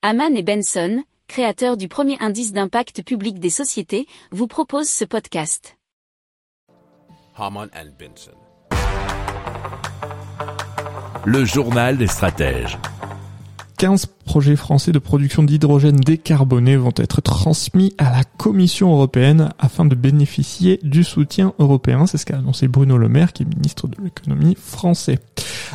Haman et Benson, créateurs du premier indice d'impact public des sociétés, vous proposent ce podcast. Haman and Benson. Le journal des stratèges. 15 projets français de production d'hydrogène décarboné vont être transmis à la Commission européenne afin de bénéficier du soutien européen. C'est ce qu'a annoncé Bruno Le Maire, qui est ministre de l'économie français.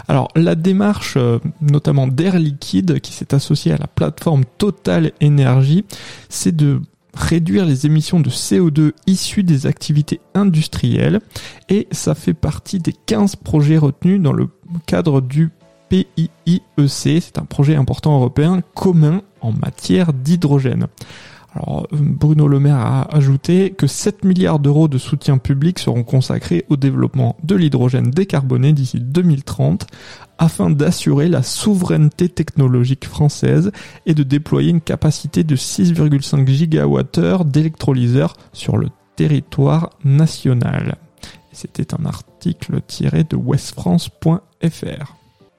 Alors, la démarche, euh, notamment d'Air Liquide, qui s'est associée à la plateforme Total Energy, c'est de réduire les émissions de CO2 issues des activités industrielles et ça fait partie des 15 projets retenus dans le cadre du PIIEC, c'est un projet important européen commun en matière d'hydrogène. Alors, Bruno Le Maire a ajouté que 7 milliards d'euros de soutien public seront consacrés au développement de l'hydrogène décarboné d'ici 2030 afin d'assurer la souveraineté technologique française et de déployer une capacité de 6,5 gigawattheures d'électrolyseurs sur le territoire national. C'était un article tiré de westfrance.fr.